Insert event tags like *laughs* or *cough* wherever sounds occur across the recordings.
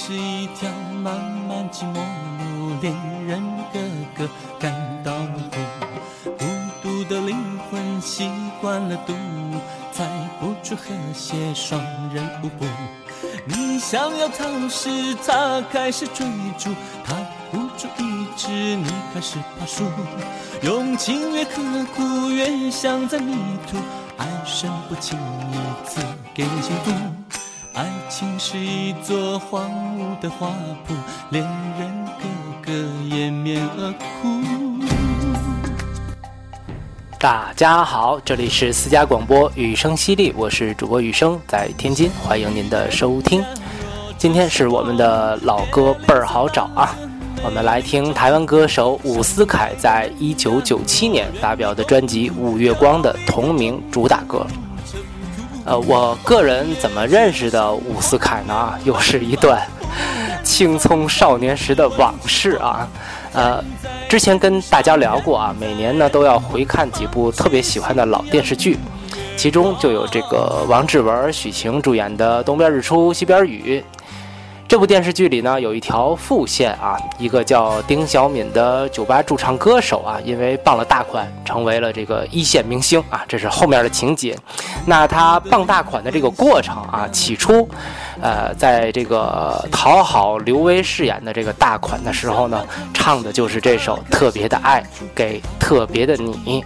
是一条漫漫寂寞路，恋人个个感到苦。孤独的灵魂习惯了独舞，猜不出和谐双人舞步。你想要逃时，他开始追逐，他不注一掷，你开始怕输。用情越刻苦，越像在迷途，爱神不轻易赐给人幸福。爱情是一座荒芜的花圃，恋人个个掩面而哭。大家好，这里是私家广播雨声犀利，我是主播雨声，在天津，欢迎您的收听。今天是我们的老歌倍儿好找啊，我们来听台湾歌手伍思凯在一九九七年发表的专辑《五月光》的同名主打歌。呃，我个人怎么认识的伍思凯呢？又是一段青葱少年时的往事啊。呃，之前跟大家聊过啊，每年呢都要回看几部特别喜欢的老电视剧，其中就有这个王志文、许晴主演的《东边日出西边雨》。这部电视剧里呢，有一条副线啊，一个叫丁小敏的酒吧驻唱歌手啊，因为傍了大款，成为了这个一线明星啊，这是后面的情节。那他傍大款的这个过程啊，起初，呃，在这个讨好刘威饰演的这个大款的时候呢，唱的就是这首《特别的爱给特别的你》。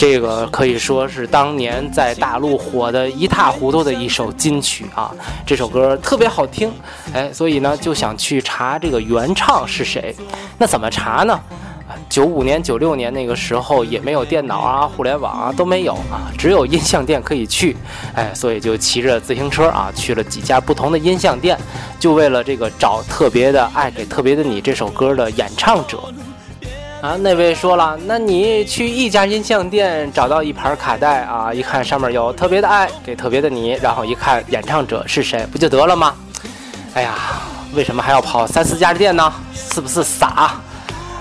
这个可以说是当年在大陆火得一塌糊涂的一首金曲啊！这首歌特别好听，哎，所以呢就想去查这个原唱是谁。那怎么查呢？九五年、九六年那个时候也没有电脑啊、互联网啊都没有啊，只有音像店可以去，哎，所以就骑着自行车啊去了几家不同的音像店，就为了这个找《特别的爱给特别的你》这首歌的演唱者。啊，那位说了，那你去一家音像店找到一盘卡带啊，一看上面有特别的爱给特别的你，然后一看演唱者是谁，不就得了吗？哎呀，为什么还要跑三四家店呢？是不是傻？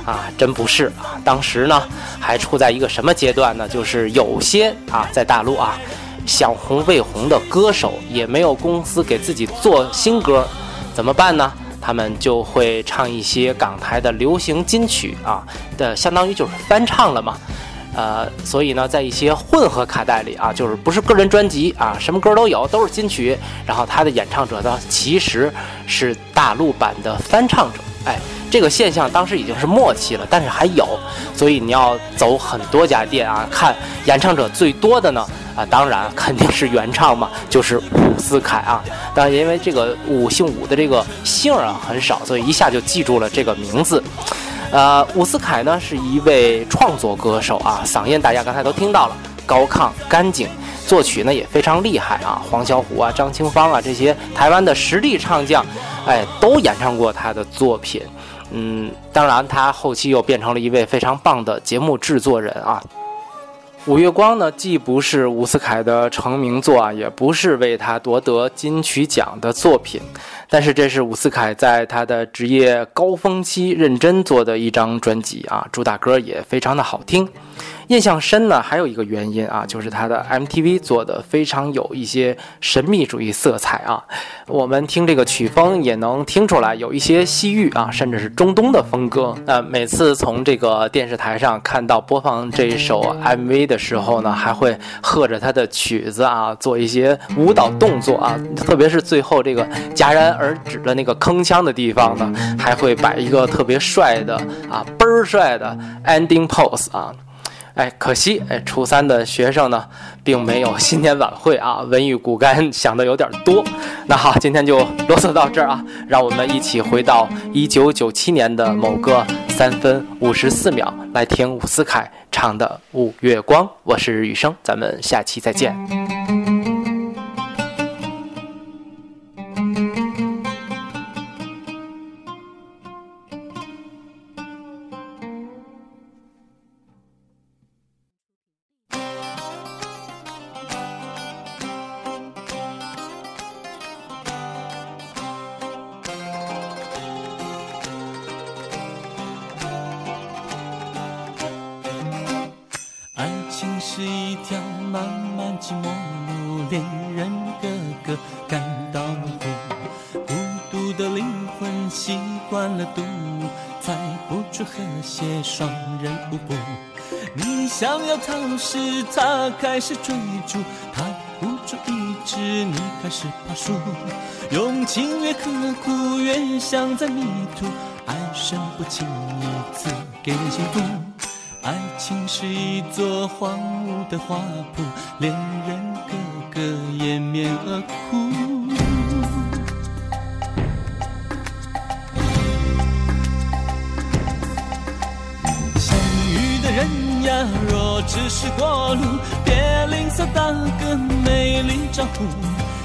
啊，真不是啊！当时呢，还处在一个什么阶段呢？就是有些啊，在大陆啊，想红未红的歌手也没有公司给自己做新歌，怎么办呢？他们就会唱一些港台的流行金曲啊的，相当于就是翻唱了嘛，呃，所以呢，在一些混合卡带里啊，就是不是个人专辑啊，什么歌都有，都是金曲，然后他的演唱者呢，其实是大陆版的翻唱者，哎，这个现象当时已经是末期了，但是还有，所以你要走很多家店啊，看演唱者最多的呢。啊，当然肯定是原唱嘛，就是伍思凯啊。但因为这个伍姓伍的这个姓啊很少，所以一下就记住了这个名字。呃，伍思凯呢是一位创作歌手啊，嗓音大家刚才都听到了，高亢干净，作曲呢也非常厉害啊。黄小琥啊、张清芳啊这些台湾的实力唱将，哎，都演唱过他的作品。嗯，当然他后期又变成了一位非常棒的节目制作人啊。《五月光》呢，既不是伍思凯的成名作啊，也不是为他夺得金曲奖的作品，但是这是伍思凯在他的职业高峰期认真做的一张专辑啊，主打歌也非常的好听。印象深呢，还有一个原因啊，就是它的 MTV 做的非常有一些神秘主义色彩啊。我们听这个曲风也能听出来有一些西域啊，甚至是中东的风格。呃，每次从这个电视台上看到播放这一首 MV 的时候呢，还会和着他的曲子啊，做一些舞蹈动作啊。特别是最后这个戛然而止的那个铿锵的地方呢，还会摆一个特别帅的啊，倍儿帅的 ending pose 啊。哎，可惜哎，初三的学生呢，并没有新年晚会啊，文艺骨干 *laughs* 想的有点多。那好，今天就啰嗦到这儿啊，让我们一起回到一九九七年的某个三分五十四秒，来听伍思凯唱的《五月光》。我是雨生，咱们下期再见。情是一条漫漫寂寞路，恋人个个感到苦。孤独的灵魂习惯了独舞，猜不出和谐双人舞步。你想要逃时，他开始追逐，他不住意志，你开始怕输。用情越刻苦，越像在迷途，爱神不轻易赐给人幸福。爱情是一座荒芜的花圃，恋人个个掩面而哭。相遇的人呀，若只是过路，别吝啬打个美丽招呼。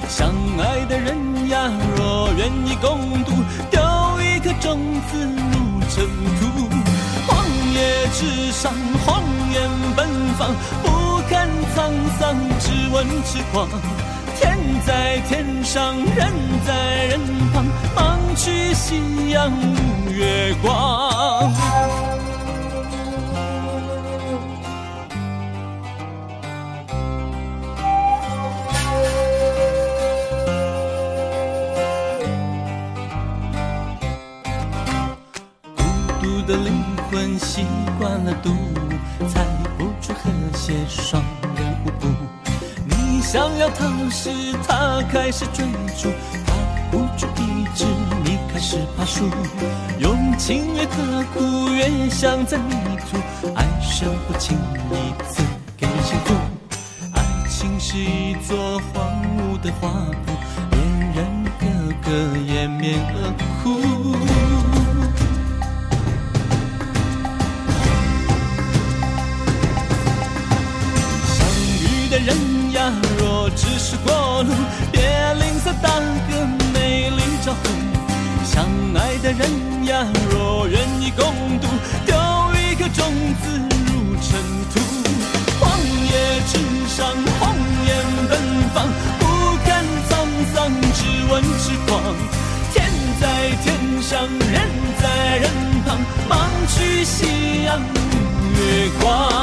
相爱的人呀，若愿意共度，丢一颗种子入尘土。夜之上，红颜奔放，不堪沧桑，只问痴狂。天在天上，人在人旁，忙去夕阳无月光。孤独的灵魂习惯了独舞，猜不出和谐双人舞步。你想要逃时，他开始追逐，他不住意志，你开始爬树。用情越刻苦，越像在迷途，爱神不轻易赐给幸福。爱情是一座荒芜的花圃，恋人个个掩面而哭。只是过路，别吝啬打个美丽招呼。相爱的人呀，若愿意共度，丢一颗种子入尘土。荒野之上，红颜奔放，不看沧桑，只问痴狂。天在天上，人在人旁，忙去夕阳无月光。